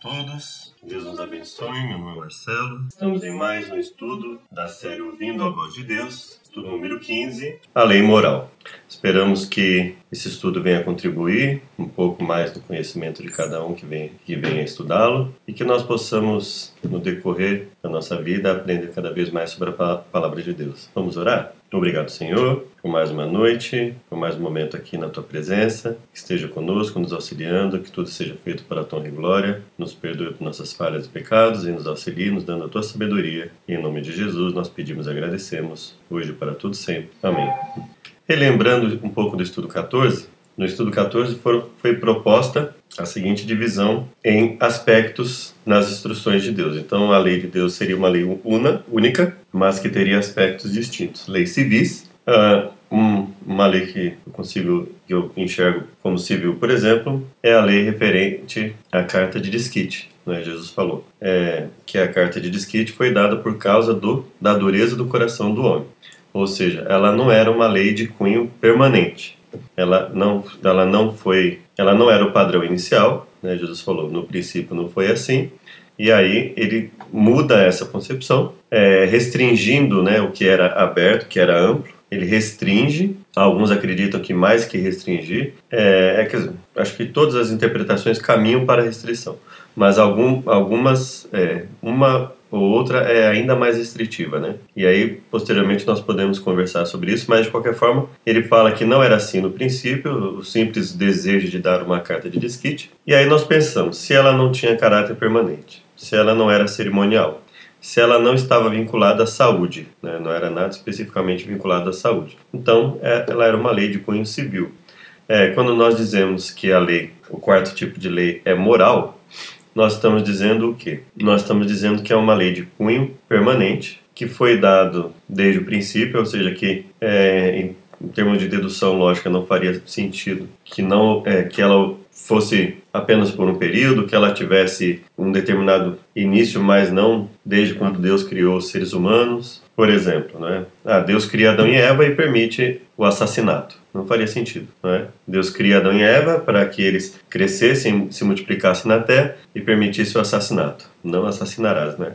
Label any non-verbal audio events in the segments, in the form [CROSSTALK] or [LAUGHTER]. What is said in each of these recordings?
todos. Deus nos abençoe. Meu nome é Marcelo. Estamos em mais um estudo da série Ouvindo a Voz de Deus, estudo número 15, a Lei Moral. Esperamos que esse estudo venha contribuir um pouco mais no conhecimento de cada um que vem que venha estudá-lo e que nós possamos, no decorrer da nossa vida, aprender cada vez mais sobre a palavra de Deus. Vamos orar? Obrigado, Senhor, por mais uma noite, por mais um momento aqui na tua presença. Que esteja conosco, nos auxiliando, que tudo seja feito para a tua glória. Nos perdoe por nossas falhas e pecados e nos auxilie, nos dando a tua sabedoria. E em nome de Jesus nós pedimos e agradecemos, hoje para tudo sempre. Amém. Relembrando um pouco do estudo 14, no estudo 14 foi proposta a seguinte divisão em aspectos nas instruções de Deus. Então, a lei de Deus seria uma lei una, única, mas que teria aspectos distintos. Leis civis, uh, um, uma lei que eu consigo, que eu enxergo como civil, por exemplo, é a lei referente à carta de desquite. Né? Jesus falou é, que a carta de desquite foi dada por causa do, da dureza do coração do homem. Ou seja, ela não era uma lei de cunho permanente ela não, ela não foi, ela não era o padrão inicial, né? Jesus falou, no princípio não foi assim, e aí ele muda essa concepção, é, restringindo, né, o que era aberto, que era amplo, ele restringe. Alguns acreditam que mais que restringir, é, é que acho que todas as interpretações caminham para a restrição, mas algum, algumas, é, uma ou outra é ainda mais restritiva, né? E aí, posteriormente, nós podemos conversar sobre isso, mas de qualquer forma, ele fala que não era assim no princípio, o simples desejo de dar uma carta de desquite. E aí nós pensamos, se ela não tinha caráter permanente, se ela não era cerimonial, se ela não estava vinculada à saúde, né? não era nada especificamente vinculada à saúde. Então, é, ela era uma lei de cunho civil. É, quando nós dizemos que a lei, o quarto tipo de lei, é moral, nós estamos dizendo o quê? Nós estamos dizendo que é uma lei de cunho permanente, que foi dado desde o princípio, ou seja, que é, em, termos de dedução lógica não faria sentido que não é, que ela fosse apenas por um período, que ela tivesse um determinado início, mas não desde quando Deus criou os seres humanos. Por exemplo, né? ah, Deus cria Adão e Eva e permite o assassinato. Não faria sentido. Né? Deus cria Adão e Eva para que eles crescessem, se multiplicassem na terra e permitisse o assassinato. Não assassinarás, né?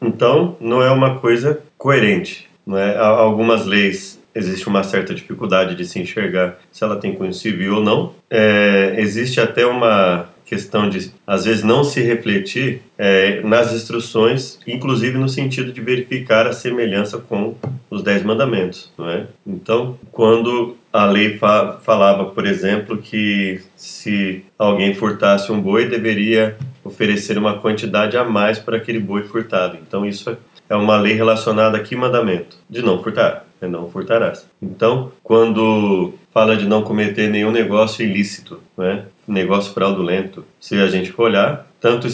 Então, não é uma coisa coerente. Não é? Algumas leis existe uma certa dificuldade de se enxergar se ela tem cunho civil ou não. É, existe até uma questão de, às vezes, não se refletir é, nas instruções, inclusive no sentido de verificar a semelhança com os Dez Mandamentos, não é? Então, quando a lei fa falava, por exemplo, que se alguém furtasse um boi, deveria oferecer uma quantidade a mais para aquele boi furtado. Então, isso é uma lei relacionada a que mandamento? De não furtar é não furtarás. Então, quando fala de não cometer nenhum negócio ilícito, né? negócio fraudulento, se a gente for olhar, tanto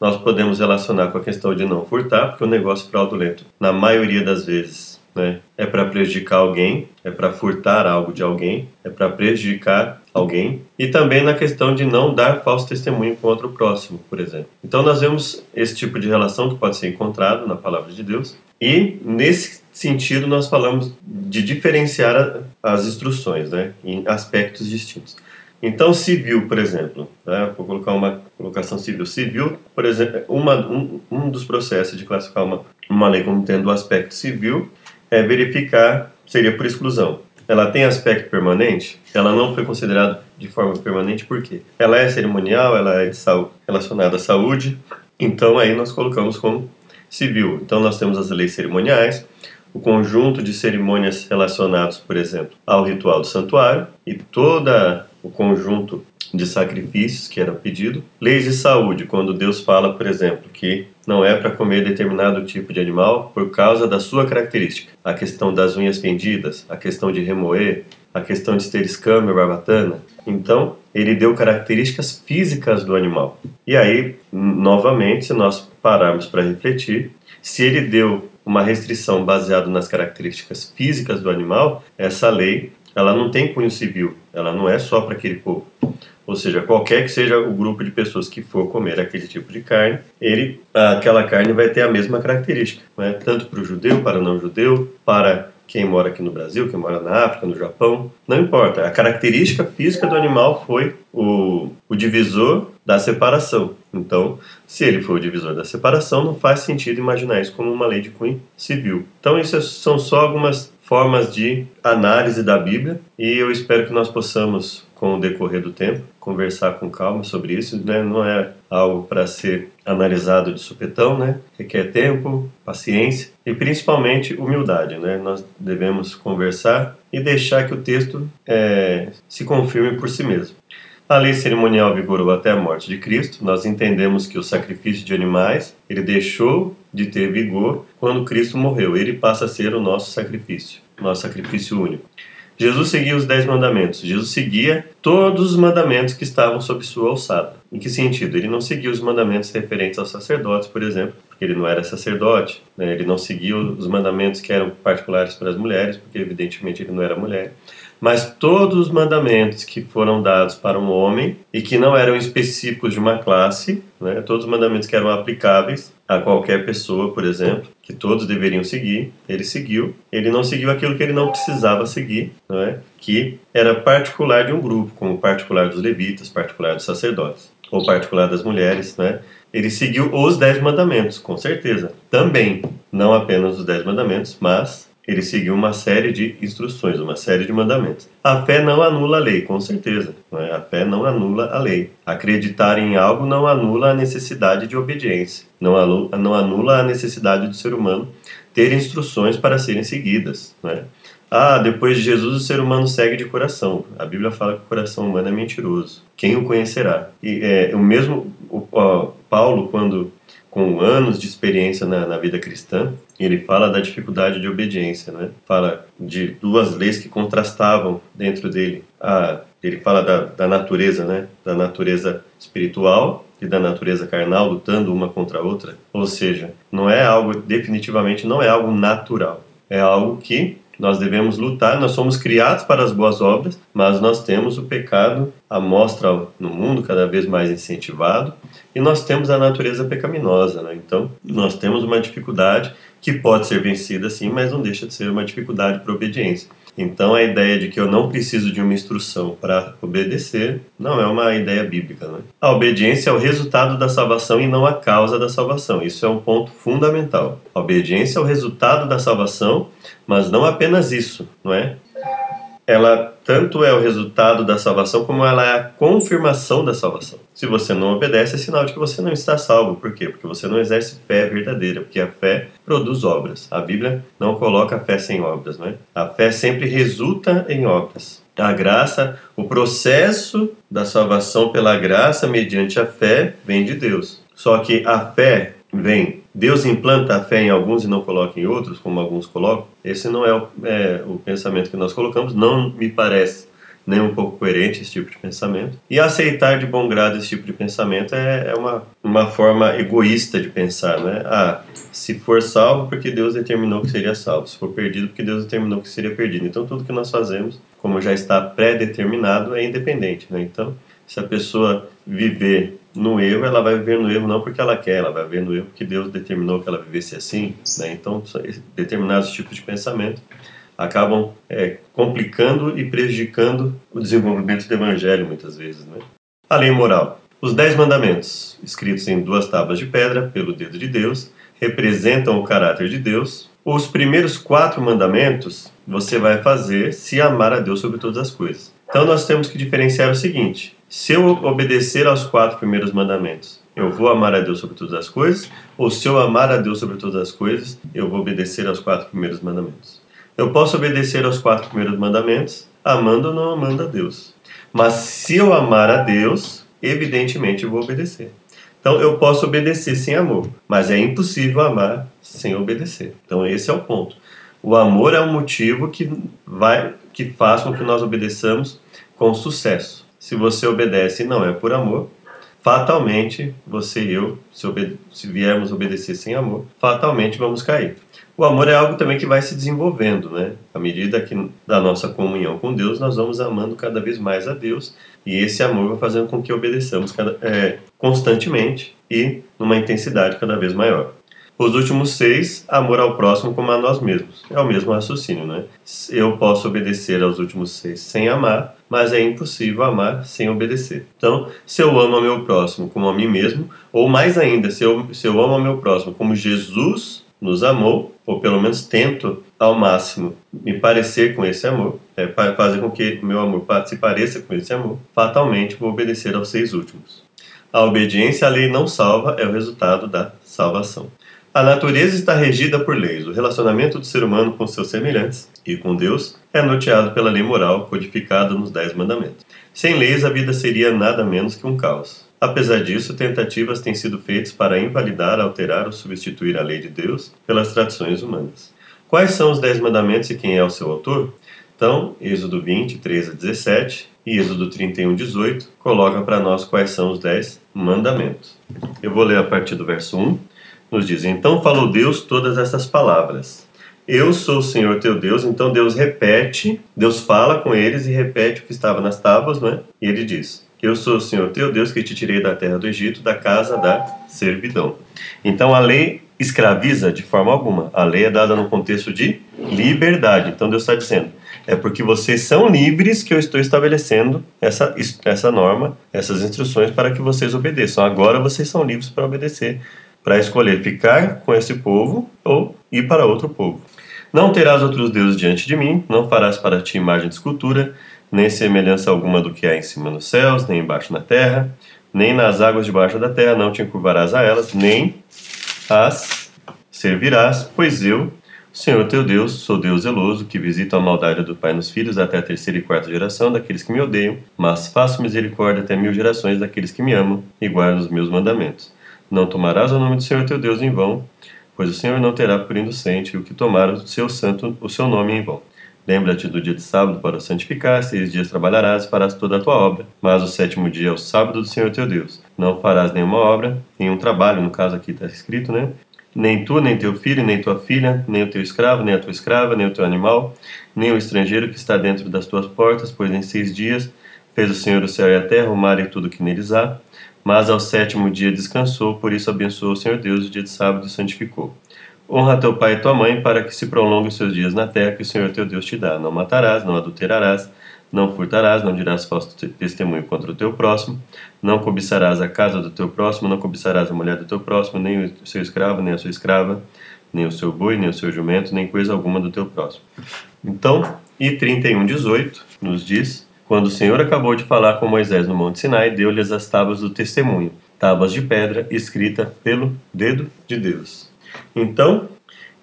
nós podemos relacionar com a questão de não furtar, porque o negócio fraudulento, na maioria das vezes, né, é para prejudicar alguém, é para furtar algo de alguém, é para prejudicar alguém, e também na questão de não dar falso testemunho contra o próximo, por exemplo. Então nós vemos esse tipo de relação que pode ser encontrado na palavra de Deus, e nesse sentido nós falamos de diferenciar as instruções né, em aspectos distintos. Então, civil, por exemplo, né, vou colocar uma colocação civil. Civil, por exemplo, uma, um, um dos processos de classificar uma, uma lei como tendo o aspecto civil é verificar, seria por exclusão. Ela tem aspecto permanente? Ela não foi considerada de forma permanente por quê? Ela é cerimonial, ela é de saúde, relacionada à saúde, então aí nós colocamos como civil. Então nós temos as leis cerimoniais, o conjunto de cerimônias relacionados, por exemplo, ao ritual do santuário e toda o conjunto de sacrifícios que era pedido. Leis de saúde, quando Deus fala, por exemplo, que não é para comer determinado tipo de animal por causa da sua característica. A questão das unhas fendidas, a questão de remoer, a questão de ter escama e barbatana. Então, ele deu características físicas do animal. E aí, novamente, se nós pararmos para refletir, se ele deu uma restrição baseada nas características físicas do animal, essa lei ela não tem cunho civil, ela não é só para aquele povo. Ou seja, qualquer que seja o grupo de pessoas que for comer aquele tipo de carne, ele, aquela carne vai ter a mesma característica, né? tanto para o judeu, para o não judeu, para quem mora aqui no Brasil, quem mora na África, no Japão, não importa. A característica física do animal foi o, o divisor da separação. Então, se ele for o divisor da separação, não faz sentido imaginar isso como uma lei de cunho civil. Então, isso são só algumas formas de análise da Bíblia e eu espero que nós possamos, com o decorrer do tempo, conversar com calma sobre isso. Né? Não é algo para ser analisado de supetão, né? requer tempo, paciência e principalmente humildade. Né? Nós devemos conversar e deixar que o texto é, se confirme por si mesmo. A lei cerimonial vigorou até a morte de Cristo. Nós entendemos que o sacrifício de animais ele deixou de ter vigor quando Cristo morreu. Ele passa a ser o nosso sacrifício, nosso sacrifício único. Jesus seguia os dez mandamentos. Jesus seguia todos os mandamentos que estavam sob sua alçada. Em que sentido? Ele não seguia os mandamentos referentes aos sacerdotes, por exemplo, porque ele não era sacerdote. Né? Ele não seguia os mandamentos que eram particulares para as mulheres, porque evidentemente ele não era mulher mas todos os mandamentos que foram dados para um homem e que não eram específicos de uma classe, né, todos os mandamentos que eram aplicáveis a qualquer pessoa, por exemplo, que todos deveriam seguir, ele seguiu. Ele não seguiu aquilo que ele não precisava seguir, não é? que era particular de um grupo, como particular dos levitas, particular dos sacerdotes, ou particular das mulheres, né? Ele seguiu os dez mandamentos, com certeza. Também, não apenas os dez mandamentos, mas ele seguiu uma série de instruções, uma série de mandamentos. A fé não anula a lei, com certeza. É? A fé não anula a lei. Acreditar em algo não anula a necessidade de obediência, não anula, a necessidade do ser humano ter instruções para serem seguidas. É? Ah, depois de Jesus o ser humano segue de coração. A Bíblia fala que o coração humano é mentiroso. Quem o conhecerá? E é, o mesmo o, Paulo, quando com anos de experiência na, na, vida cristã, ele fala da dificuldade de obediência, né? Fala de duas leis que contrastavam dentro dele. Ah, ele fala da, da natureza, né? Da natureza espiritual e da natureza carnal lutando uma contra a outra. Ou seja, não é algo definitivamente não é algo natural. É algo que nós devemos lutar, nós somos criados para as boas obras, mas nós temos o pecado à mostra no mundo cada vez mais incentivado e nós temos a natureza pecaminosa, né? Então, nós temos uma dificuldade que pode ser vencida sim, mas não deixa de ser uma dificuldade para obediência. Então a ideia de que eu não preciso de uma instrução para obedecer não é uma ideia bíblica. Né? A obediência é o resultado da salvação e não a causa da salvação. Isso é um ponto fundamental. A obediência é o resultado da salvação, mas não apenas isso, não é? ela tanto é o resultado da salvação como ela é a confirmação da salvação. Se você não obedece, é sinal de que você não está salvo. Por quê? Porque você não exerce fé verdadeira, porque a fé produz obras. A Bíblia não coloca fé sem obras, não é? A fé sempre resulta em obras. A graça, o processo da salvação pela graça mediante a fé vem de Deus. Só que a fé vem, Deus implanta a fé em alguns e não coloca em outros, como alguns colocam, esse não é o, é o pensamento que nós colocamos, não me parece nem um pouco coerente esse tipo de pensamento. E aceitar de bom grado esse tipo de pensamento é, é uma, uma forma egoísta de pensar, né? Ah, se for salvo, porque Deus determinou que seria salvo. Se for perdido, porque Deus determinou que seria perdido. Então, tudo que nós fazemos, como já está pré-determinado, é independente, né? Então, se a pessoa viver no erro, ela vai viver no erro não porque ela quer, ela vai viver no erro porque Deus determinou que ela vivesse assim. Né? Então, determinados tipos de pensamento acabam é, complicando e prejudicando o desenvolvimento do evangelho muitas vezes. Né? A lei moral. Os dez mandamentos, escritos em duas tábuas de pedra pelo dedo de Deus, representam o caráter de Deus. Os primeiros quatro mandamentos você vai fazer se amar a Deus sobre todas as coisas. Então nós temos que diferenciar o seguinte: se eu obedecer aos quatro primeiros mandamentos, eu vou amar a Deus sobre todas as coisas, ou se eu amar a Deus sobre todas as coisas, eu vou obedecer aos quatro primeiros mandamentos. Eu posso obedecer aos quatro primeiros mandamentos, amando ou não amando a Deus. Mas se eu amar a Deus, evidentemente eu vou obedecer. Então eu posso obedecer sem amor, mas é impossível amar sem obedecer. Então esse é o ponto. O amor é um motivo que vai que faz com que nós obedeçamos com sucesso se você obedece e não é por amor, fatalmente você e eu, se, se, viermos obedecer sem amor, fatalmente vamos cair. O amor é algo também que vai se desenvolvendo, né? À medida que da nossa comunhão com Deus, nós vamos amando cada vez mais a Deus e esse amor vai fazendo com que obedeçamos cada, é, constantemente e numa intensidade cada vez maior. Os últimos seis, amor ao próximo como a nós mesmos. É o mesmo raciocínio, né? Eu posso obedecer aos últimos seis sem amar, mas é impossível amar sem obedecer. Então, se eu amo ao meu próximo como a mim mesmo, ou mais ainda, se eu, se eu amo ao meu próximo como Jesus nos amou, ou pelo menos tento ao máximo me parecer com esse amor, é, fazer com que meu amor se pareça com esse amor, fatalmente vou obedecer aos seis últimos. A obediência à lei não salva é o resultado da salvação. A natureza está regida por leis. O relacionamento do ser humano com seus semelhantes e com Deus é norteado pela lei moral codificada nos Dez Mandamentos. Sem leis, a vida seria nada menos que um caos. Apesar disso, tentativas têm sido feitas para invalidar, alterar ou substituir a lei de Deus pelas tradições humanas. Quais são os Dez Mandamentos e quem é o seu autor? Então, Êxodo 20, 13 a 17 e Êxodo 31, 18 coloca para nós quais são os Dez Mandamentos. Eu vou ler a partir do verso 1. Nos diz: Então falou Deus todas essas palavras. Eu sou o Senhor teu Deus. Então Deus repete, Deus fala com eles e repete o que estava nas tábuas, não é? E ele diz: Eu sou o Senhor teu Deus que te tirei da terra do Egito, da casa da servidão. Então a lei escraviza de forma alguma. A lei é dada no contexto de liberdade. Então Deus está dizendo: é porque vocês são livres que eu estou estabelecendo essa, essa norma, essas instruções para que vocês obedeçam. Agora vocês são livres para obedecer para escolher ficar com esse povo ou ir para outro povo. Não terás outros deuses diante de mim, não farás para ti imagem de escultura, nem semelhança alguma do que há em cima nos céus, nem embaixo na terra, nem nas águas debaixo da terra, não te encurvarás a elas, nem as servirás, pois eu, Senhor teu Deus, sou Deus zeloso, que visito a maldade do pai nos filhos até a terceira e quarta geração daqueles que me odeiam, mas faço misericórdia até mil gerações daqueles que me amam e guardam os meus mandamentos. Não tomarás o nome do Senhor teu Deus em vão, pois o Senhor não terá por inocente o que tomar o seu santo o seu nome em vão. Lembra-te do dia de sábado para o santificar, seis dias trabalharás e farás toda a tua obra, mas o sétimo dia é o sábado do Senhor teu Deus. Não farás nenhuma obra, nenhum trabalho, no caso aqui está escrito, né? Nem tu, nem teu filho, nem tua filha, nem o teu escravo, nem a tua escrava, nem o teu animal, nem o estrangeiro que está dentro das tuas portas, pois em seis dias fez o Senhor o céu e a terra, o mar e tudo que neles há, mas ao sétimo dia descansou, por isso abençoou o Senhor Deus o dia de sábado e santificou. Honra teu pai e tua mãe, para que se prolongue os seus dias na terra que o Senhor teu Deus te dá. Não matarás, não adulterarás, não furtarás, não dirás falso testemunho contra o teu próximo, não cobiçarás a casa do teu próximo, não cobiçarás a mulher do teu próximo, nem o seu escravo, nem a sua escrava, nem o seu boi, nem o seu jumento, nem coisa alguma do teu próximo. Então, e 31:18 nos diz quando o Senhor acabou de falar com Moisés no Monte Sinai, deu-lhes as tábuas do testemunho, tábuas de pedra escrita pelo dedo de Deus. Então,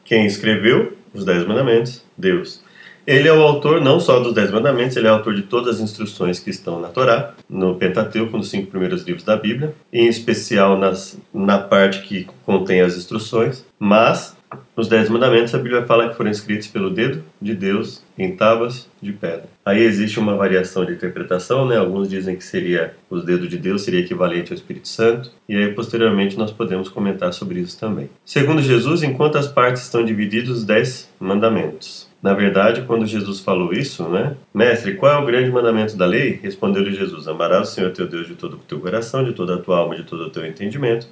quem escreveu os Dez Mandamentos? Deus. Ele é o autor não só dos Dez Mandamentos, ele é o autor de todas as instruções que estão na Torá, no Pentateuco, nos cinco primeiros livros da Bíblia, em especial nas, na parte que contém as instruções, mas os Dez Mandamentos, a Bíblia fala que foram escritos pelo dedo de Deus em tábuas de pedra. Aí existe uma variação de interpretação, né? Alguns dizem que seria os dedos de Deus seria equivalente ao Espírito Santo, e aí posteriormente nós podemos comentar sobre isso também. Segundo Jesus, em quantas partes estão divididos os Dez Mandamentos? Na verdade, quando Jesus falou isso, né? Mestre, qual é o grande mandamento da lei? Respondeu-lhe Jesus: Amarás o Senhor teu Deus de todo o teu coração, de toda a tua alma, de todo o teu entendimento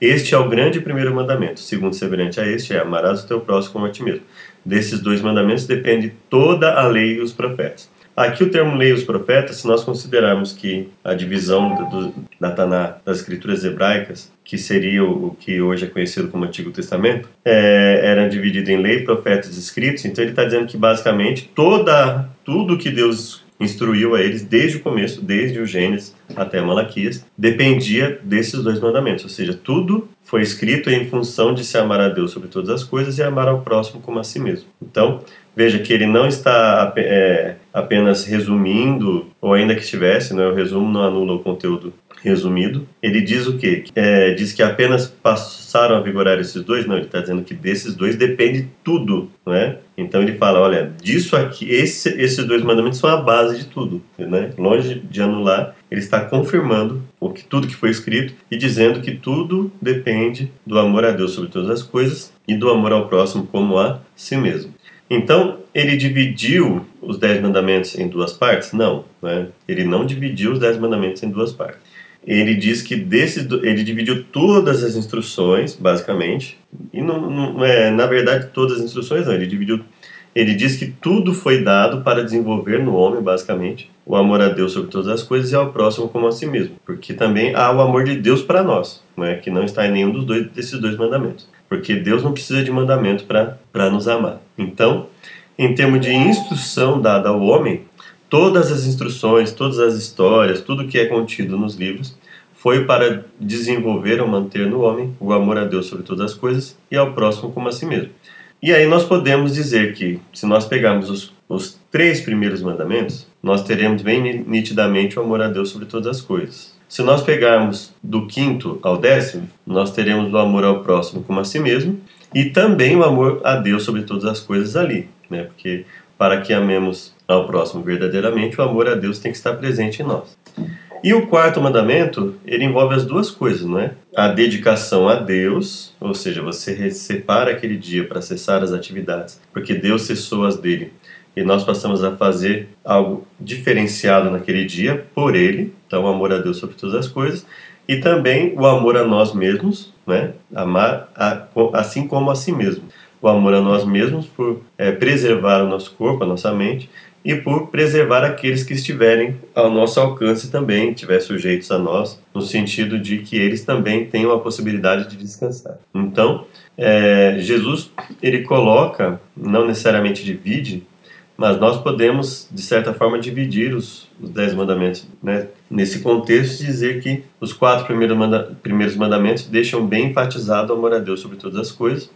este é o grande primeiro mandamento. segundo semelhante a este é amarás o teu próximo como a ti mesmo. Desses dois mandamentos depende toda a lei e os profetas. Aqui o termo lei e os profetas, se nós considerarmos que a divisão do, do, da Taná, das escrituras hebraicas, que seria o, o, que hoje é conhecido como Antigo Testamento, é, era dividido em lei, profetas e escritos. Então ele está dizendo que basicamente toda, tudo que Deus instruiu a eles desde o começo, desde o Gênesis até Malaquias, dependia desses dois mandamentos, ou seja, tudo foi escrito em função de se amar a Deus sobre todas as coisas e amar ao próximo como a si mesmo. Então, veja que ele não está é, apenas resumindo, ou ainda que estivesse, né, o resumo não anula o conteúdo resumido. Ele diz o quê? É, diz que apenas passaram a vigorar esses dois? Não, ele está dizendo que desses dois depende tudo, não é? Então ele fala, olha, disso aqui, esse, esses dois mandamentos são a base de tudo, né? Longe de anular, ele está confirmando o que tudo que foi escrito e dizendo que tudo depende do amor a Deus sobre todas as coisas e do amor ao próximo como a si mesmo. Então, ele dividiu os dez mandamentos em duas partes? Não, né? ele não dividiu os dez mandamentos em duas partes ele diz que desse, ele dividiu todas as instruções, basicamente, e não, não é, na verdade todas as instruções não, ele dividiu, ele diz que tudo foi dado para desenvolver no homem, basicamente, o amor a Deus sobre todas as coisas e ao próximo como a si mesmo, porque também há o amor de Deus para nós, não é que não está em nenhum dos dois desses dois mandamentos, porque Deus não precisa de mandamento para nos amar. Então, em termos de instrução dada ao homem, todas as instruções, todas as histórias, tudo que é contido nos livros foi para desenvolver ou manter no homem o amor a Deus sobre todas as coisas e ao próximo como a si mesmo. E aí nós podemos dizer que, se nós pegarmos os, os três primeiros mandamentos, nós teremos bem nitidamente o amor a Deus sobre todas as coisas. Se nós pegarmos do quinto ao décimo, nós teremos o amor ao próximo como a si mesmo e também o amor a Deus sobre todas as coisas ali, né? Porque para que amemos ao próximo verdadeiramente, o amor a Deus tem que estar presente em nós. E o quarto mandamento, ele envolve as duas coisas, não é? A dedicação a Deus, ou seja, você separa aquele dia para cessar as atividades, porque Deus cessou as dele. E nós passamos a fazer algo diferenciado naquele dia por ele, então o amor a Deus sobre todas as coisas, e também o amor a nós mesmos, né? Amar a, assim como a si mesmo. O amor a nós mesmos por é, preservar o nosso corpo, a nossa mente, e por preservar aqueles que estiverem ao nosso alcance também, estiver sujeitos a nós, no sentido de que eles também tenham a possibilidade de descansar. Então, é, Jesus ele coloca, não necessariamente divide, mas nós podemos, de certa forma, dividir os, os dez mandamentos. Né? Nesse contexto, dizer que os quatro primeiros, manda primeiros mandamentos deixam bem enfatizado o amor a Deus sobre todas as coisas,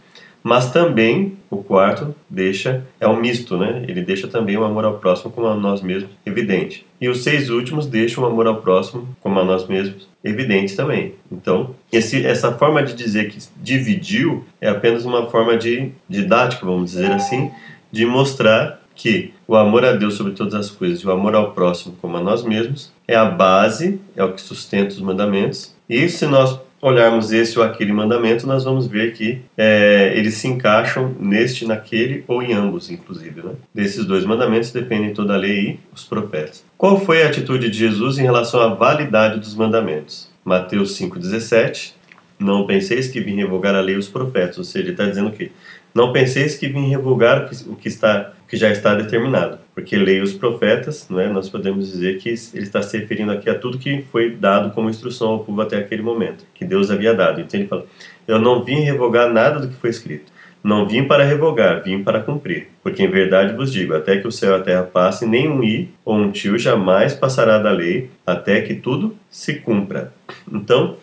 mas também o quarto deixa é um misto, né? Ele deixa também o amor ao próximo como a nós mesmos evidente. E os seis últimos deixam o amor ao próximo como a nós mesmos evidente também. Então, esse, essa forma de dizer que dividiu é apenas uma forma de didática, vamos dizer assim, de mostrar que o amor a Deus sobre todas as coisas e o amor ao próximo como a nós mesmos é a base, é o que sustenta os mandamentos. E se nós olharmos esse ou aquele mandamento, nós vamos ver que é, eles se encaixam neste, naquele ou em ambos, inclusive. Né? Desses dois mandamentos dependem toda a lei e os profetas. Qual foi a atitude de Jesus em relação à validade dos mandamentos? Mateus 5,17 Não penseis que vim revogar a lei e os profetas. Ou seja, ele está dizendo o quê? Não penseis que vim revogar o que, está, o que já está determinado, porque leia os profetas, não é? nós podemos dizer que ele está se referindo aqui a tudo que foi dado como instrução ao povo até aquele momento, que Deus havia dado. Então ele fala: Eu não vim revogar nada do que foi escrito. Não vim para revogar, vim para cumprir. Porque em verdade vos digo: até que o céu e a terra passem, nem um i ou um tio jamais passará da lei, até que tudo se cumpra. Então,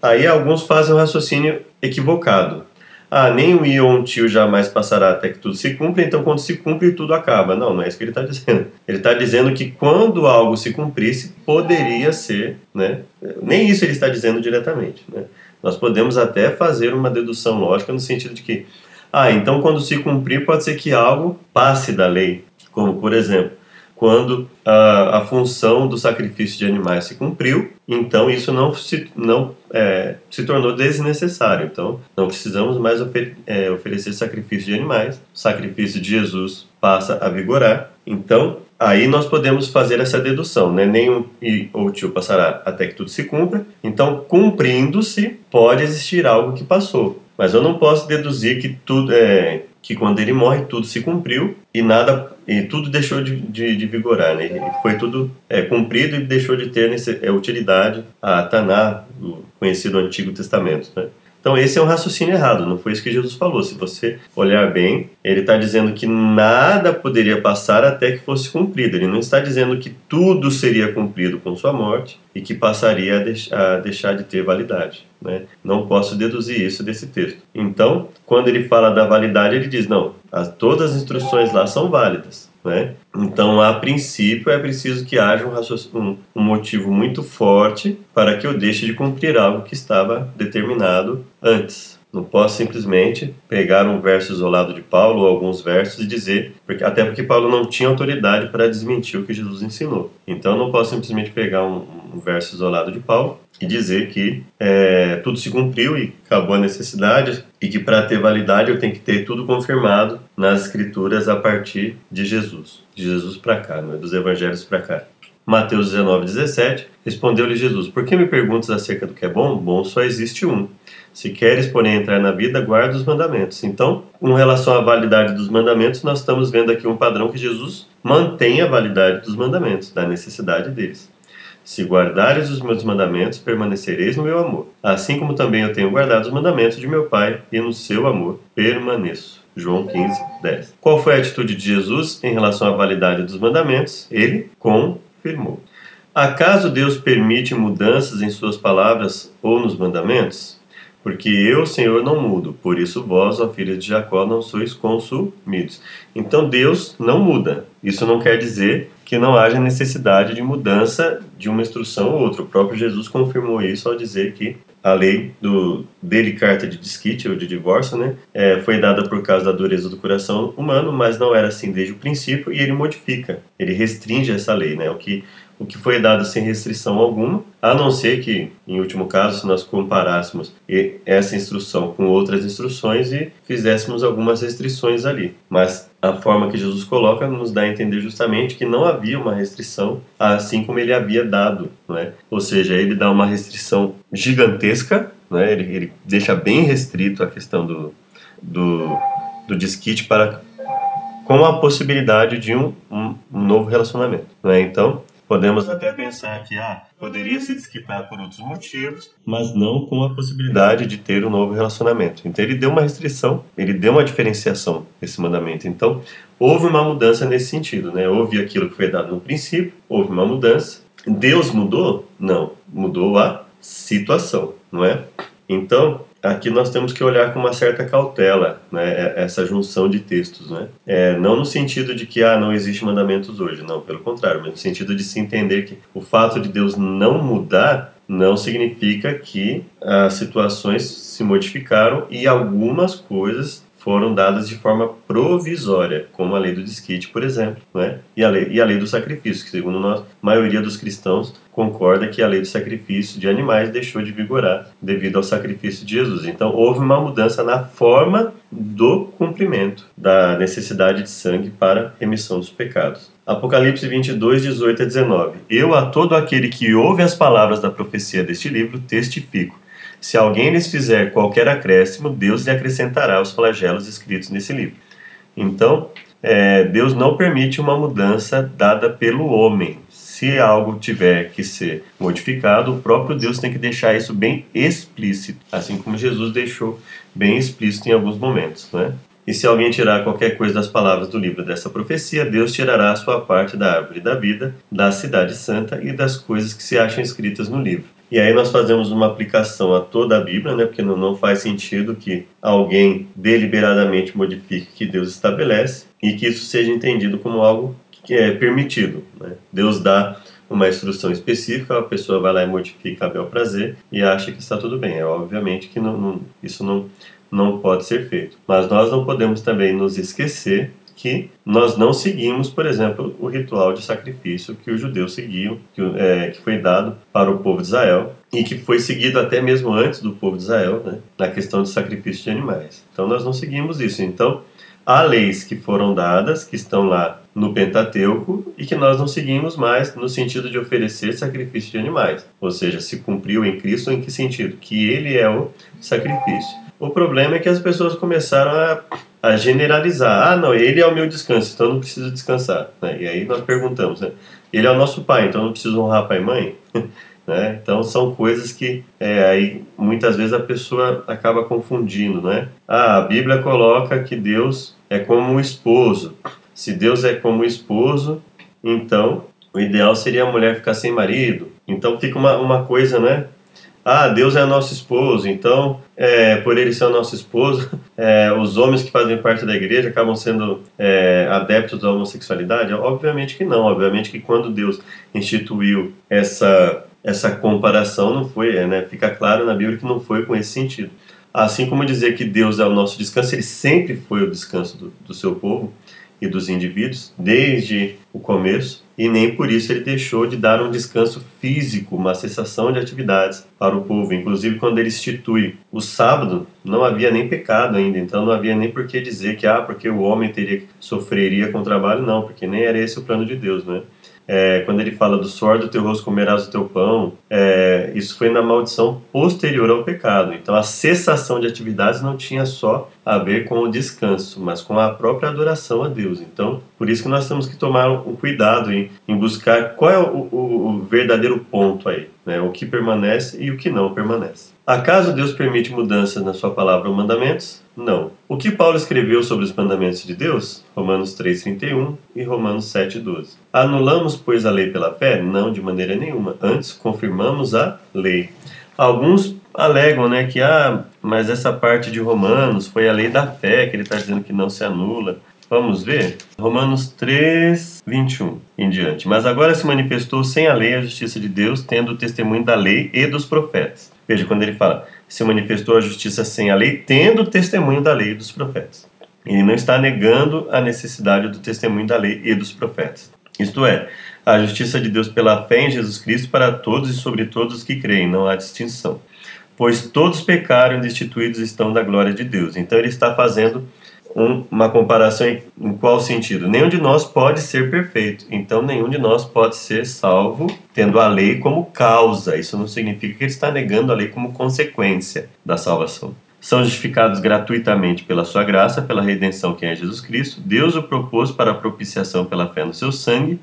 aí alguns fazem um raciocínio equivocado ah, nem i ou um tio jamais passará até que tudo se cumpra, então quando se cumpre tudo acaba. Não, não é isso que ele está dizendo. Ele está dizendo que quando algo se cumprisse, poderia ser, né? Nem isso ele está dizendo diretamente, né? Nós podemos até fazer uma dedução lógica no sentido de que, ah, então quando se cumprir pode ser que algo passe da lei, como por exemplo, quando a, a função do sacrifício de animais se cumpriu, então isso não se, não, é, se tornou desnecessário. Então não precisamos mais ofer é, oferecer sacrifício de animais, o sacrifício de Jesus passa a vigorar. Então aí nós podemos fazer essa dedução, né? nenhum e ou tio passará até que tudo se cumpra. Então, cumprindo-se, pode existir algo que passou. Mas eu não posso deduzir que tudo é que quando ele morre tudo se cumpriu e nada e tudo deixou de, de, de vigorar, né? E foi tudo é, cumprido e deixou de ter é, utilidade a Taná, o conhecido Antigo Testamento, né? Então esse é um raciocínio errado, não foi isso que Jesus falou. Se você olhar bem, ele está dizendo que nada poderia passar até que fosse cumprido. Ele não está dizendo que tudo seria cumprido com sua morte e que passaria a, deix a deixar de ter validade. Né? Não posso deduzir isso desse texto. Então, quando ele fala da validade, ele diz: não, as, todas as instruções lá são válidas. Né? Então, a princípio, é preciso que haja um, um, um, motivo muito forte para que eu deixe de cumprir algo que estava determinado antes. Não posso simplesmente pegar um verso isolado de Paulo ou alguns versos e dizer, porque, até porque Paulo não tinha autoridade para desmentir o que Jesus ensinou. Então, não posso simplesmente pegar um, um verso isolado de Paulo e dizer que é, tudo se cumpriu e acabou a necessidade e que para ter validade eu tenho que ter tudo confirmado nas escrituras a partir de Jesus, de Jesus para cá, não é dos evangelhos para cá. Mateus 19, 17, respondeu-lhe Jesus: Por que me perguntas acerca do que é bom? Bom só existe um. Se queres, porém, entrar na vida, guarda os mandamentos. Então, com relação à validade dos mandamentos, nós estamos vendo aqui um padrão que Jesus mantém a validade dos mandamentos, da necessidade deles. Se guardares os meus mandamentos, permanecereis no meu amor. Assim como também eu tenho guardado os mandamentos de meu Pai, e no seu amor permaneço. João 15, 10. Qual foi a atitude de Jesus em relação à validade dos mandamentos? Ele confirmou. Acaso Deus permite mudanças em suas palavras ou nos mandamentos? Porque eu, Senhor, não mudo, por isso vós, ó filhos de Jacó, não sois consumidos. Então Deus não muda. Isso não quer dizer que não haja necessidade de mudança de uma instrução ou outra. O próprio Jesus confirmou isso ao dizer que a lei do dele carta de desquite ou de divórcio, né, é, foi dada por causa da dureza do coração humano, mas não era assim desde o princípio e ele modifica, ele restringe essa lei, né, o que o que foi dado sem restrição alguma, a não ser que, em último caso, se nós comparássemos essa instrução com outras instruções e fizéssemos algumas restrições ali. Mas a forma que Jesus coloca nos dá a entender justamente que não havia uma restrição, assim como ele havia dado, não é? Ou seja, ele dá uma restrição gigantesca, não é? ele, ele deixa bem restrito a questão do, do, do disquite para com a possibilidade de um, um, um novo relacionamento. Não é? Então, Podemos até pensar que ah, poderia se desquitar por outros motivos, mas não com a possibilidade de ter um novo relacionamento. Então ele deu uma restrição, ele deu uma diferenciação nesse mandamento. Então houve uma mudança nesse sentido, né? Houve aquilo que foi dado no princípio, houve uma mudança. Deus mudou? Não, mudou a situação, não é? Então, aqui nós temos que olhar com uma certa cautela né, é, essa junção de textos. Né? É, não no sentido de que ah, não existe mandamentos hoje, não, pelo contrário, mas no sentido de se entender que o fato de Deus não mudar não significa que as situações se modificaram e algumas coisas foram dadas de forma provisória, como a lei do desquite, por exemplo, né? e, a lei, e a lei do sacrifício, que segundo nós, a maioria dos cristãos concorda que a lei do sacrifício de animais deixou de vigorar devido ao sacrifício de Jesus. Então houve uma mudança na forma do cumprimento da necessidade de sangue para remissão dos pecados. Apocalipse 22, 18 a 19. Eu a todo aquele que ouve as palavras da profecia deste livro testifico se alguém lhes fizer qualquer acréscimo, Deus lhe acrescentará os flagelos escritos nesse livro. Então, é, Deus não permite uma mudança dada pelo homem. Se algo tiver que ser modificado, o próprio Deus tem que deixar isso bem explícito, assim como Jesus deixou bem explícito em alguns momentos. Né? E se alguém tirar qualquer coisa das palavras do livro dessa profecia, Deus tirará a sua parte da árvore da vida, da cidade santa e das coisas que se acham escritas no livro. E aí nós fazemos uma aplicação a toda a Bíblia, né? Porque não, faz sentido que alguém deliberadamente modifique o que Deus estabelece e que isso seja entendido como algo que é permitido. Né? Deus dá uma instrução específica, a pessoa vai lá e modifica a bel prazer e acha que está tudo bem. É obviamente que não, não, isso não, não pode ser feito. Mas nós não podemos também nos esquecer que nós não seguimos, por exemplo, o ritual de sacrifício que os judeus seguiam, que, é, que foi dado para o povo de Israel e que foi seguido até mesmo antes do povo de Israel, né, na questão de sacrifício de animais. Então nós não seguimos isso. Então há leis que foram dadas, que estão lá no Pentateuco e que nós não seguimos mais no sentido de oferecer sacrifício de animais. Ou seja, se cumpriu em Cristo em que sentido? Que ele é o sacrifício. O problema é que as pessoas começaram a, a generalizar. Ah, não, ele é o meu descanso, então eu não preciso descansar. Né? E aí nós perguntamos, né? Ele é o nosso pai, então eu não preciso honrar pai e mãe? [LAUGHS] né? Então são coisas que é, aí muitas vezes a pessoa acaba confundindo, né? Ah, a Bíblia coloca que Deus é como um esposo. Se Deus é como um esposo, então o ideal seria a mulher ficar sem marido. Então fica uma, uma coisa, né? Ah, Deus é nosso esposo, então, é, por ele ser nosso esposo, [LAUGHS] é, os homens que fazem parte da igreja acabam sendo é, adeptos da homossexualidade? Obviamente que não, obviamente que quando Deus instituiu essa, essa comparação, não foi, é, né, fica claro na Bíblia que não foi com esse sentido. Assim como dizer que Deus é o nosso descanso, ele sempre foi o descanso do, do seu povo, e dos indivíduos desde o começo, e nem por isso ele deixou de dar um descanso físico, uma cessação de atividades para o povo. Inclusive, quando ele institui o sábado, não havia nem pecado ainda, então não havia nem por que dizer que, ah, porque o homem teria sofreria com o trabalho, não, porque nem era esse o plano de Deus, né? é, quando ele fala do suor do teu rosto comerás o teu pão, é, isso foi na maldição posterior ao pecado. Então a cessação de atividades não tinha só a ver com o descanso, mas com a própria adoração a Deus. Então, por isso que nós temos que tomar um cuidado em, em buscar qual é o, o, o verdadeiro ponto aí, né? o que permanece e o que não permanece. Acaso Deus permite mudanças na sua palavra ou mandamentos? Não. O que Paulo escreveu sobre os mandamentos de Deus? Romanos 3,31 e Romanos 7,12. Anulamos, pois, a lei pela fé? Não, de maneira nenhuma. Antes, confirmamos a lei. Alguns alegam né, que, ah, mas essa parte de Romanos foi a lei da fé, que ele está dizendo que não se anula. Vamos ver? Romanos 3, 21 em diante. Mas agora se manifestou sem a lei a justiça de Deus, tendo o testemunho da lei e dos profetas. Veja, quando ele fala, se manifestou a justiça sem a lei, tendo o testemunho da lei e dos profetas. Ele não está negando a necessidade do testemunho da lei e dos profetas. Isto é, a justiça de Deus pela fé em Jesus Cristo para todos e sobre todos os que creem, não há distinção. Pois todos pecaram e destituídos estão da glória de Deus. Então ele está fazendo um, uma comparação em, em, qual sentido? Nenhum de nós pode ser perfeito, então nenhum de nós pode ser salvo tendo a lei como causa. Isso não significa que ele está negando a lei como consequência da salvação. São justificados gratuitamente pela sua graça, pela redenção que é Jesus Cristo. Deus o propôs para propiciação pela fé no seu sangue,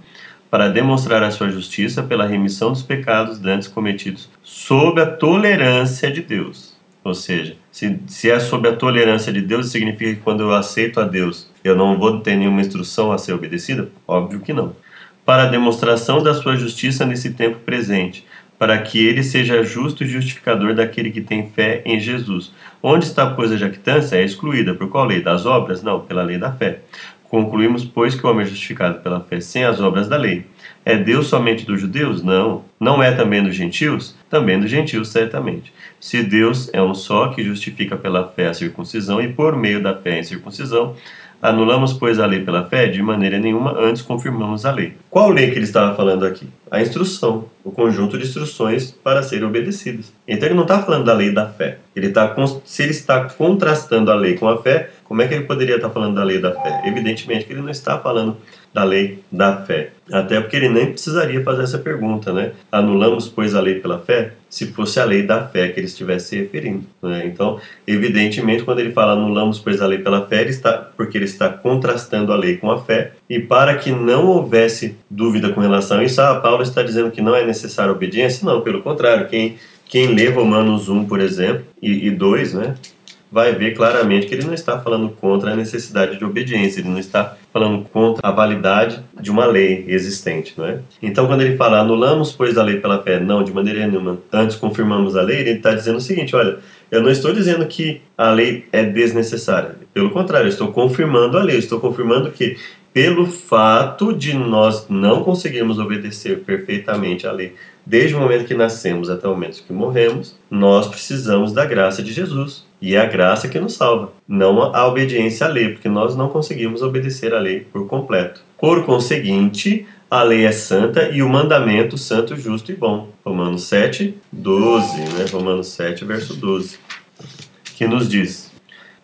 para demonstrar a sua justiça pela remissão dos pecados dantes cometidos sob a tolerância de Deus ou seja, se, se é sob a tolerância de Deus, significa que quando eu aceito a Deus, eu não vou ter nenhuma instrução a ser obedecida? Óbvio que não. Para a demonstração da sua justiça nesse tempo presente, para que ele seja justo e justificador daquele que tem fé em Jesus. Onde está, a jactância? É excluída. Por qual lei? Das obras? Não, pela lei da fé. Concluímos, pois, que o homem é justificado pela fé sem as obras da lei. É Deus somente dos judeus? Não. Não é também dos gentios? Também dos gentios, certamente. Se Deus é um só que justifica pela fé a circuncisão e por meio da fé em circuncisão, anulamos, pois, a lei pela fé? De maneira nenhuma, antes confirmamos a lei. Qual lei que ele estava falando aqui? A instrução, o conjunto de instruções para serem obedecidas. Então ele não está falando da lei da fé. Ele tá, se ele está contrastando a lei com a fé, como é que ele poderia estar falando da lei da fé? Evidentemente que ele não está falando da lei da fé. Até porque ele nem precisaria fazer essa pergunta, né? Anulamos, pois, a lei pela fé? Se fosse a lei da fé que ele estivesse se referindo. Né? Então, evidentemente, quando ele fala anulamos, pois, a lei pela fé, ele está, porque ele está contrastando a lei com a fé. E para que não houvesse dúvida com relação a isso, ah, Paulo está dizendo que não é necessária obediência? Não, pelo contrário. Quem, quem lê Romanos 1, por exemplo, e, e 2, né? Vai ver claramente que ele não está falando contra a necessidade de obediência, ele não está falando contra a validade de uma lei existente, não é? Então, quando ele fala anulamos, pois, a lei pela fé, não, de maneira nenhuma, antes confirmamos a lei, ele está dizendo o seguinte: olha, eu não estou dizendo que a lei é desnecessária, pelo contrário, eu estou confirmando a lei, estou confirmando que pelo fato de nós não conseguirmos obedecer perfeitamente a lei, desde o momento que nascemos até o momento que morremos, nós precisamos da graça de Jesus. E é a graça que nos salva, não a obediência à lei, porque nós não conseguimos obedecer à lei por completo. Por conseguinte, a lei é santa e o mandamento santo, justo e bom. Romanos 7, 12, né? Romanos 7, verso 12, que nos diz: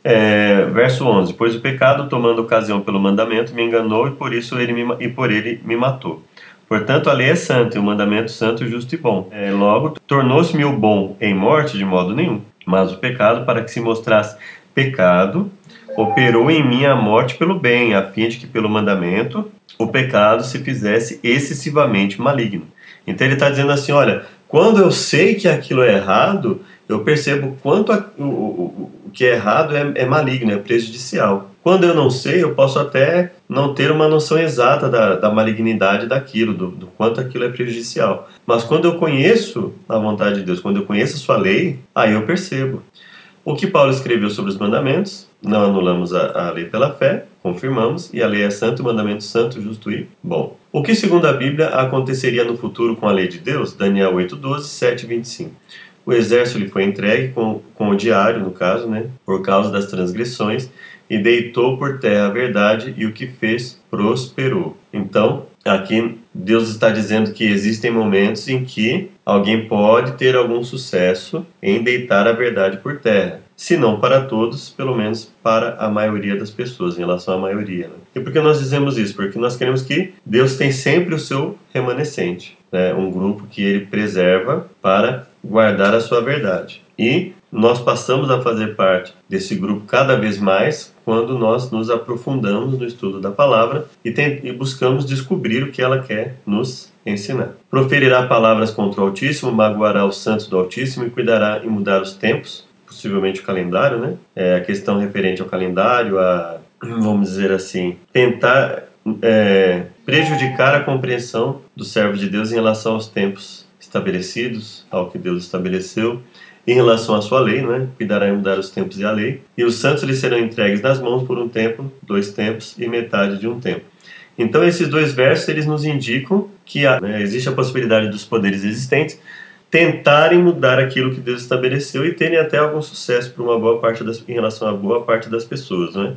é, verso 11: Pois o pecado, tomando ocasião pelo mandamento, me enganou e por isso ele me, e por ele me matou. Portanto, a lei é santa e o mandamento santo, justo e bom. É, logo, tornou-se-me o bom em morte de modo nenhum. Mas o pecado, para que se mostrasse pecado, operou em mim a morte pelo bem, a fim de que pelo mandamento o pecado se fizesse excessivamente maligno. Então ele está dizendo assim: olha, quando eu sei que aquilo é errado, eu percebo quanto a, o, o, o, que é errado é, é maligno, é prejudicial. Quando eu não sei, eu posso até não ter uma noção exata da, da malignidade daquilo, do, do, quanto aquilo é prejudicial. Mas quando eu conheço a vontade de Deus, quando eu conheço a sua lei, aí eu percebo. O que Paulo escreveu sobre os mandamentos, não anulamos a, a lei pela fé, confirmamos, e a lei é santo, o mandamento santo, justo e bom. O que, segundo a Bíblia, aconteceria no futuro com a lei de Deus? Daniel 8, 12, 7 25. O exército lhe foi entregue com, com o diário, no caso, né, por causa das transgressões, e deitou por terra a verdade e o que fez prosperou. Então, aqui Deus está dizendo que existem momentos em que alguém pode ter algum sucesso em deitar a verdade por terra. Se não para todos, pelo menos para a maioria das pessoas, em relação à maioria. Né? E por que nós dizemos isso? Porque nós queremos que Deus tem sempre o seu remanescente, né? um grupo que ele preserva para guardar a sua verdade. E nós passamos a fazer parte desse grupo cada vez mais quando nós nos aprofundamos no estudo da palavra e, tem, e buscamos descobrir o que ela quer nos ensinar. Proferirá palavras contra o Altíssimo, magoará os santos do Altíssimo e cuidará em mudar os tempos, possivelmente o calendário, né? É a questão referente ao calendário, a, [CLEARS THROAT] vamos dizer assim, tentar é, prejudicar a compreensão do servo de Deus em relação aos tempos estabelecidos, ao que Deus estabeleceu, em relação à sua lei, né? cuidará em mudar os tempos e a lei, e os santos lhe serão entregues nas mãos por um tempo, dois tempos e metade de um tempo. Então esses dois versos eles nos indicam que há, né, existe a possibilidade dos poderes existentes tentarem mudar aquilo que Deus estabeleceu e terem até algum sucesso para uma boa parte das, em relação a boa parte das pessoas, né?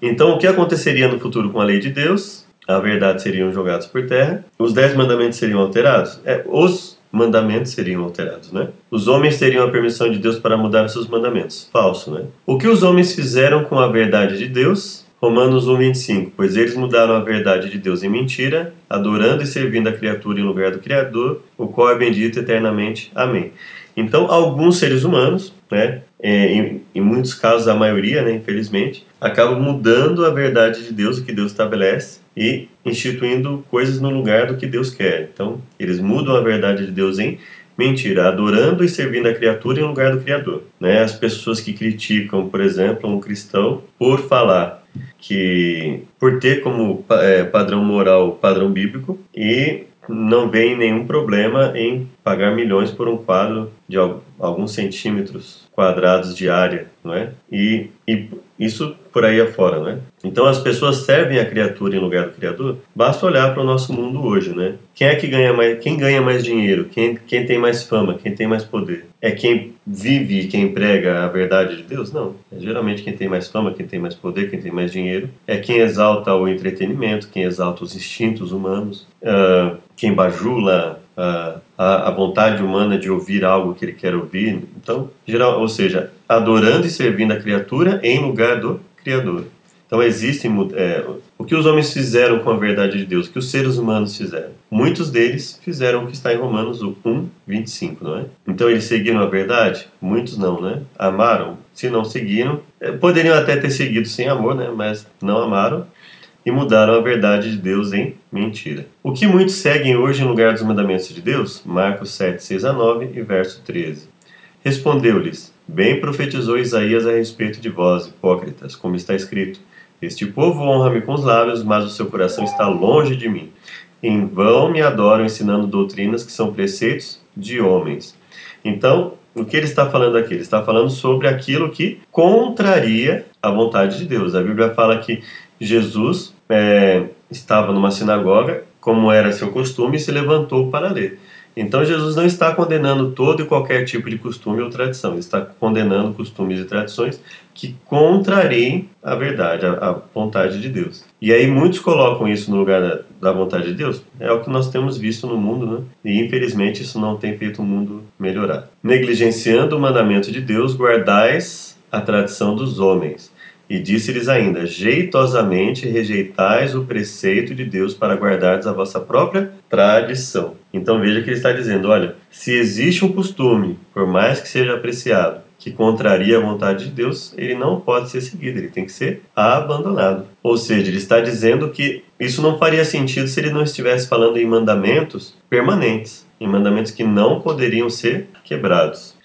Então o que aconteceria no futuro com a lei de Deus? A verdade seriam jogados por terra, os dez mandamentos seriam alterados. É, os mandamentos seriam alterados, né? Os homens teriam a permissão de Deus para mudar seus mandamentos. Falso, né? O que os homens fizeram com a verdade de Deus? Romanos 1:25, pois eles mudaram a verdade de Deus em mentira, adorando e servindo a criatura em lugar do Criador, o qual é bendito eternamente. Amém. Então, alguns seres humanos, né, é, em, em, muitos casos a maioria, né, infelizmente, acabam mudando a verdade de Deus, o que Deus estabelece, e instituindo coisas no lugar do que Deus quer. Então, eles mudam a verdade de Deus em mentira, adorando e servindo a criatura em lugar do Criador. Né? As pessoas que criticam, por exemplo, um cristão por falar que, por ter como é, padrão moral padrão bíblico e não vem nenhum problema em pagar milhões por um quadro de alguns centímetros quadrados de área, não é? E, e isso por aí afora, não é? Então as pessoas servem a criatura em lugar do criador. Basta olhar para o nosso mundo hoje, né? Quem é que ganha mais? Quem ganha mais dinheiro? Quem, quem tem mais fama? Quem tem mais poder? É quem vive e quem prega a verdade de Deus? Não. É geralmente quem tem mais fama, quem tem mais poder, quem tem mais dinheiro. É quem exalta o entretenimento, quem exalta os instintos humanos, uh, quem bajula a, a, vontade humana de ouvir algo que ele quer ouvir. Então, geral, ou seja, adorando e servindo a criatura em lugar do Criador. Então existem é, o que os homens fizeram com a verdade de Deus, o que os seres humanos fizeram. Muitos deles fizeram o que está em Romanos 1, 25, não é? Então eles seguiram a verdade? Muitos não, né? Amaram? Se não seguiram, é, poderiam até ter seguido sem amor, né? Mas não amaram e mudaram a verdade de Deus em mentira. O que muitos seguem hoje em lugar dos mandamentos de Deus? Marcos 7, 6 a 9 e verso 13. Respondeu-lhes: Bem profetizou Isaías a respeito de vós, hipócritas, como está escrito: Este povo honra-me com os lábios, mas o seu coração está longe de mim. Em vão me adoram ensinando doutrinas que são preceitos de homens. Então, o que ele está falando aqui? Ele está falando sobre aquilo que contraria a vontade de Deus. A Bíblia fala que Jesus é, estava numa sinagoga, como era seu costume, e se levantou para ler. Então Jesus não está condenando todo e qualquer tipo de costume ou tradição, ele está condenando costumes e tradições que contrariem a verdade, a, a vontade de Deus. E aí muitos colocam isso no lugar da, da, vontade de Deus. É o que nós temos visto no mundo, né? E infelizmente isso não tem feito o mundo melhorar. Negligenciando o mandamento de Deus, guardais a tradição dos homens e disse-lhes ainda: Jeitosamente rejeitais o preceito de Deus para guardardes a vossa própria tradição. Então veja que ele está dizendo: olha, se existe um costume, por mais que seja apreciado, que contraria a vontade de Deus, ele não pode ser seguido, ele tem que ser abandonado. Ou seja, ele está dizendo que isso não faria sentido se ele não estivesse falando em mandamentos permanentes, em mandamentos que não poderiam ser quebrados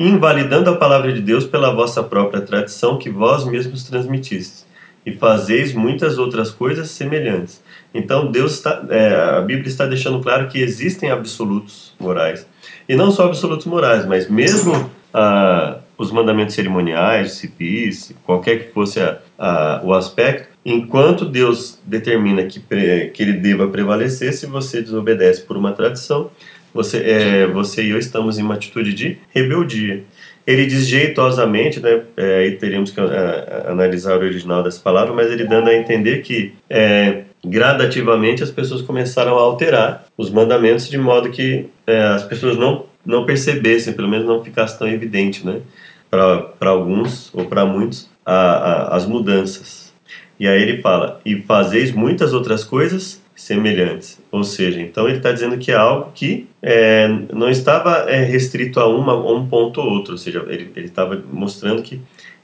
invalidando a palavra de Deus pela vossa própria tradição que vós mesmos transmitistes, e fazeis muitas outras coisas semelhantes. Então Deus está, é, a Bíblia está deixando claro que existem absolutos morais, e não só absolutos morais, mas mesmo ah, os mandamentos cerimoniais, civis, qualquer que fosse a, a, o aspecto, enquanto Deus determina que, que ele deva prevalecer, se você desobedece por uma tradição, você, é, você e eu estamos em uma atitude de rebeldia. ele diz jeitosamente, né, é, teríamos que é, analisar o original dessa palavra, mas ele dando a entender que é, gradativamente as pessoas começaram a alterar os mandamentos de modo que é, as pessoas não, não percebessem, pelo menos não ficasse tão evidente, né, para alguns ou para muitos, a, a, as mudanças. E aí ele fala: E fazeis muitas outras coisas semelhantes. Ou seja, então ele está dizendo que é algo que é, não estava é, restrito a, uma, a um ponto ou outro. Ou seja, ele estava mostrando que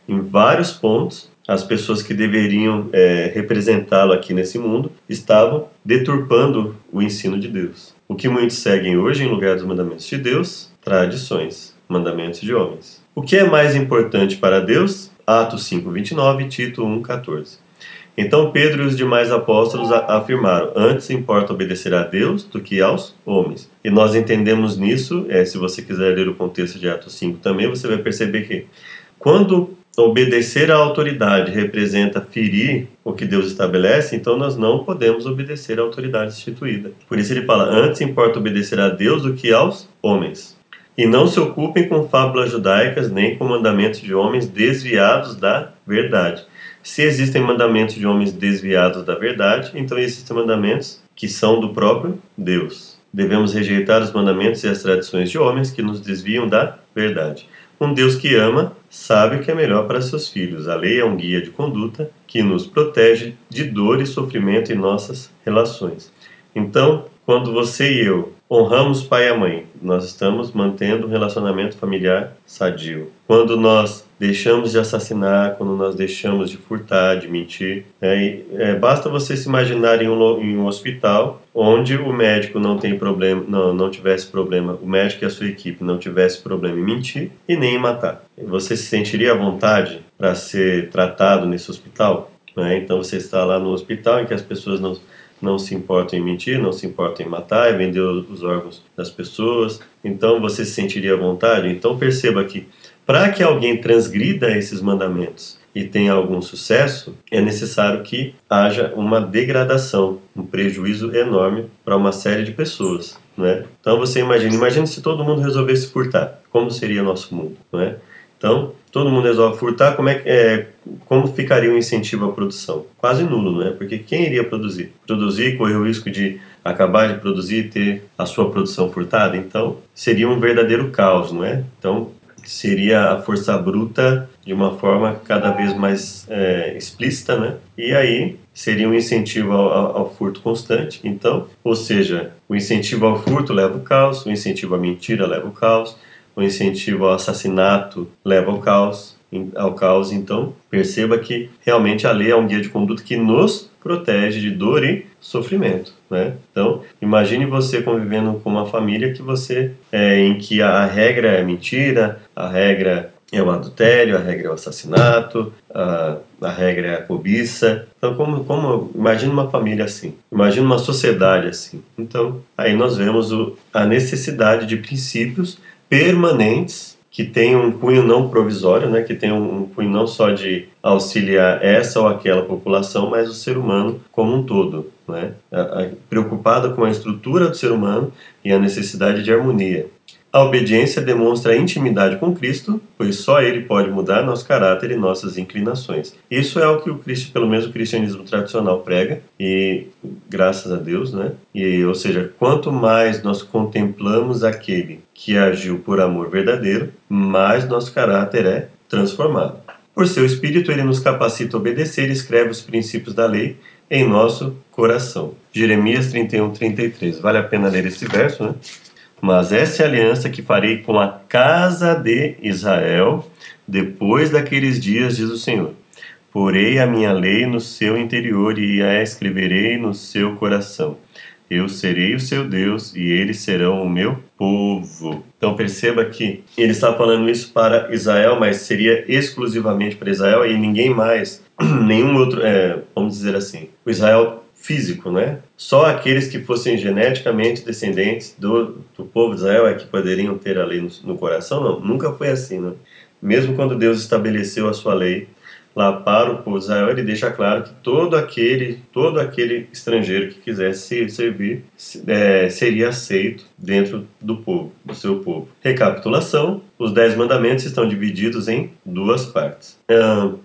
em vários pontos as pessoas que deveriam é, representá-lo aqui nesse mundo estavam deturpando o ensino de Deus. O que muitos seguem hoje em lugar dos mandamentos de Deus? Tradições, mandamentos de homens. O que é mais importante para Deus? Atos 5:29, Tito 1:14. Então Pedro e os demais apóstolos afirmaram: Antes importa obedecer a Deus do que aos homens. E nós entendemos nisso, é, se você quiser ler o contexto de Atos 5 também, você vai perceber que quando obedecer à autoridade representa ferir o que Deus estabelece, então nós não podemos obedecer à autoridade instituída. Por isso ele fala: Antes importa obedecer a Deus do que aos homens. E não se ocupem com fábulas judaicas nem com mandamentos de homens desviados da verdade se existem mandamentos de homens desviados da verdade, então existem mandamentos que são do próprio Deus. Devemos rejeitar os mandamentos e as tradições de homens que nos desviam da verdade. Um Deus que ama sabe o que é melhor para seus filhos. A lei é um guia de conduta que nos protege de dor e sofrimento em nossas relações. Então, quando você e eu honramos pai e mãe, nós estamos mantendo um relacionamento familiar sadio. Quando nós deixamos de assassinar, quando nós deixamos de furtar, de mentir, é, é, basta você se imaginar em um, em um, hospital onde o médico não tem problema, não, não tivesse problema, o médico e a sua equipe não tivesse problema em mentir e nem em matar. Você se sentiria à vontade para ser tratado nesse hospital? Né? Então você está lá no hospital em que as pessoas não não se importam em mentir, não se importam em matar, em vender os órgãos das pessoas. Então você se sentiria à vontade? Então perceba que para que alguém transgrida esses mandamentos e tenha algum sucesso, é necessário que haja uma degradação, um prejuízo enorme para uma série de pessoas. Né? Então você imagina, imagine se todo mundo resolvesse furtar, como seria nosso mundo, não é? Então, todo mundo resolve furtar, como, é, é, como ficaria o incentivo à produção? Quase nulo, não é? Porque quem iria produzir? Produzir, correr o risco de acabar de produzir e ter a sua produção furtada? Então, seria um verdadeiro caos, não é? Então, seria a força bruta de uma forma cada vez mais é, explícita, né? E aí seria um incentivo ao, ao, furto constante. Então, ou seja, o incentivo ao furto leva ao caos, o incentivo à mentira leva ao caos, o incentivo ao assassinato leva ao caos, ao caos. Então, perceba que realmente a lei é um guia de conduta que nos protege de dor e sofrimento, né? Então, imagine você convivendo com uma família que você é, em que a regra é mentira, a regra é o adultério, a regra é o assassinato, a, a regra é a cobiça. Então, como, como imagine uma família assim, imagine uma sociedade assim. Então, aí nós vemos o, a necessidade de princípios permanentes que tem um cunho não provisório, né, que tem um cunho não só de auxiliar essa ou aquela população, mas o ser humano como um todo, né, preocupada com a estrutura do ser humano e a necessidade de harmonia. A obediência demonstra a intimidade com Cristo, pois só Ele pode mudar nosso caráter e nossas inclinações. Isso é o que o Cristo, pelo menos o cristianismo tradicional prega, e graças a Deus, né? E, ou seja, quanto mais nós contemplamos aquele que agiu por amor verdadeiro, mais nosso caráter é transformado. Por seu Espírito, ele nos capacita a obedecer e escreve os princípios da lei em nosso coração. Jeremias 31, 33. Vale a pena ler esse verso, né? Mas essa é a aliança que farei com a casa de Israel depois daqueles dias, diz o Senhor. Porei a minha lei no seu interior e a escreverei no seu coração. Eu serei o seu Deus e eles serão o meu povo. Então perceba que ele está falando isso para Israel, mas seria exclusivamente para Israel e ninguém mais, [CLEARS THROAT] nenhum outro, é, vamos dizer assim. O Israel físico, né? Só aqueles que fossem geneticamente descendentes do, do povo de Israel é que poderiam ter a lei no, no coração? Não, nunca foi assim, né? Mesmo quando Deus estabeleceu a sua lei lá para o povo de Israel, ele deixa claro que todo aquele, todo aquele estrangeiro que quisesse servir é, seria aceito dentro do povo, do seu povo. Recapitulação: os dez mandamentos estão divididos em duas partes.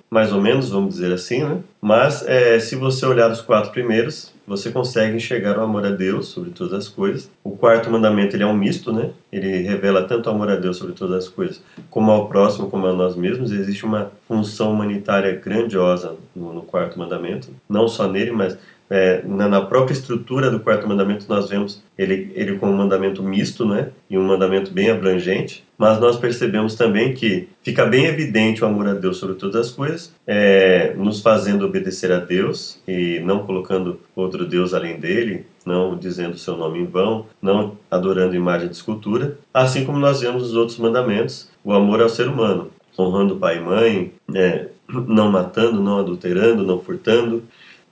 mais ou menos, vamos dizer assim, né? Mas é, se você olhar os quatro primeiros, você consegue enxergar o amor a Deus sobre todas as coisas. O quarto mandamento ele é um misto, né? Ele revela tanto o amor a Deus sobre todas as coisas, como ao próximo, como a nós mesmos. Existe uma função humanitária grandiosa no, no quarto mandamento, não só nele, mas é, na, na, própria estrutura do quarto mandamento nós vemos ele, ele como um mandamento misto, né? E um mandamento bem abrangente. Mas nós percebemos também que fica bem evidente o amor a Deus sobre todas as coisas, é, nos fazendo obedecer a Deus e não colocando outro Deus além dele, não dizendo seu nome em vão, não adorando imagem de escultura, assim como nós vemos os outros mandamentos, o amor ao ser humano, honrando pai e mãe, é, não matando, não adulterando, não furtando,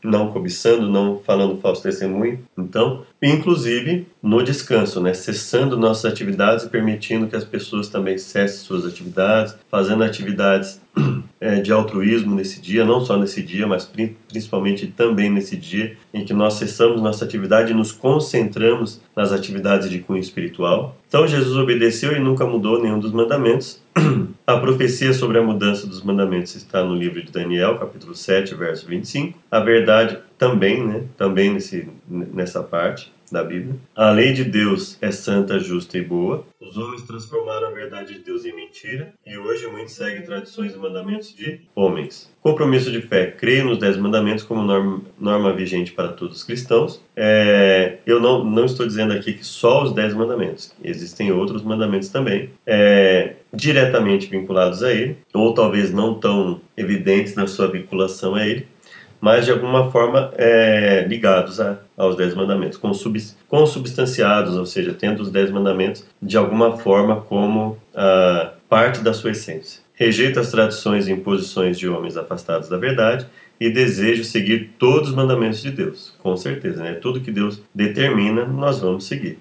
não cobiçando, não falando falso testemunho. Então, inclusive no descanso, né, cessando nossas atividades e permitindo que as pessoas também cessem suas atividades, fazendo atividades é, [CLEARS THROAT] de altruísmo nesse dia, não só nesse dia, mas principalmente também nesse dia em que nós cessamos nossa atividade e nos concentramos nas atividades de cunho espiritual. Então Jesus obedeceu e nunca mudou nenhum dos mandamentos. [CLEARS THROAT] A profecia sobre a mudança dos mandamentos está no livro de Daniel, capítulo 7, verso 25. A verdade também, né, também nesse, nessa parte da Bíblia. A lei de Deus é santa, justa e boa. Os homens transformaram a verdade de Deus em mentira e hoje muitos seguem tradições e mandamentos de homens. Compromisso de fé. Creio nos Dez Mandamentos como norma, norma vigente para todos os cristãos. É, eu não, não estou dizendo aqui que só os Dez Mandamentos. Existem outros mandamentos também. É, diretamente vinculados a ele, ou talvez não tão evidentes na sua vinculação a ele, mas de alguma forma é, ligados a, aos Dez Mandamentos, consubstanciados, ou seja, tendo os Dez Mandamentos de alguma forma como a parte da sua essência. Rejeito as tradições e imposições de homens afastados da verdade e desejo seguir todos os mandamentos de Deus, com certeza, né? Tudo que Deus determina, nós vamos seguir.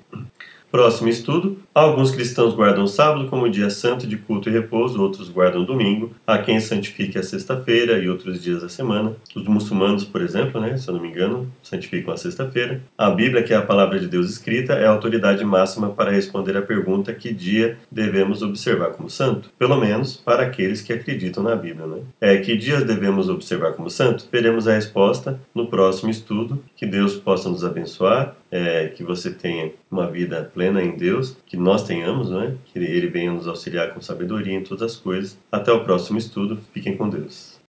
Próximo estudo: alguns cristãos guardam sábado como dia santo de culto e repouso, outros guardam domingo. Há quem santifique a sexta-feira e outros dias da semana. Os muçulmanos, por exemplo, né, se eu não me engano, santificam a sexta-feira. A Bíblia, que é a palavra de Deus escrita, é a autoridade máxima para responder à pergunta que dia devemos observar como santo, pelo menos para aqueles que acreditam na Bíblia. Né? É que dias devemos observar como santo? Veremos a resposta no próximo estudo. Que Deus possa nos abençoar, é, que você tenha uma vida plena em Deus, que nós tenhamos, né? que Ele venha nos auxiliar com sabedoria em todas as coisas. Até o próximo estudo. Fiquem com Deus.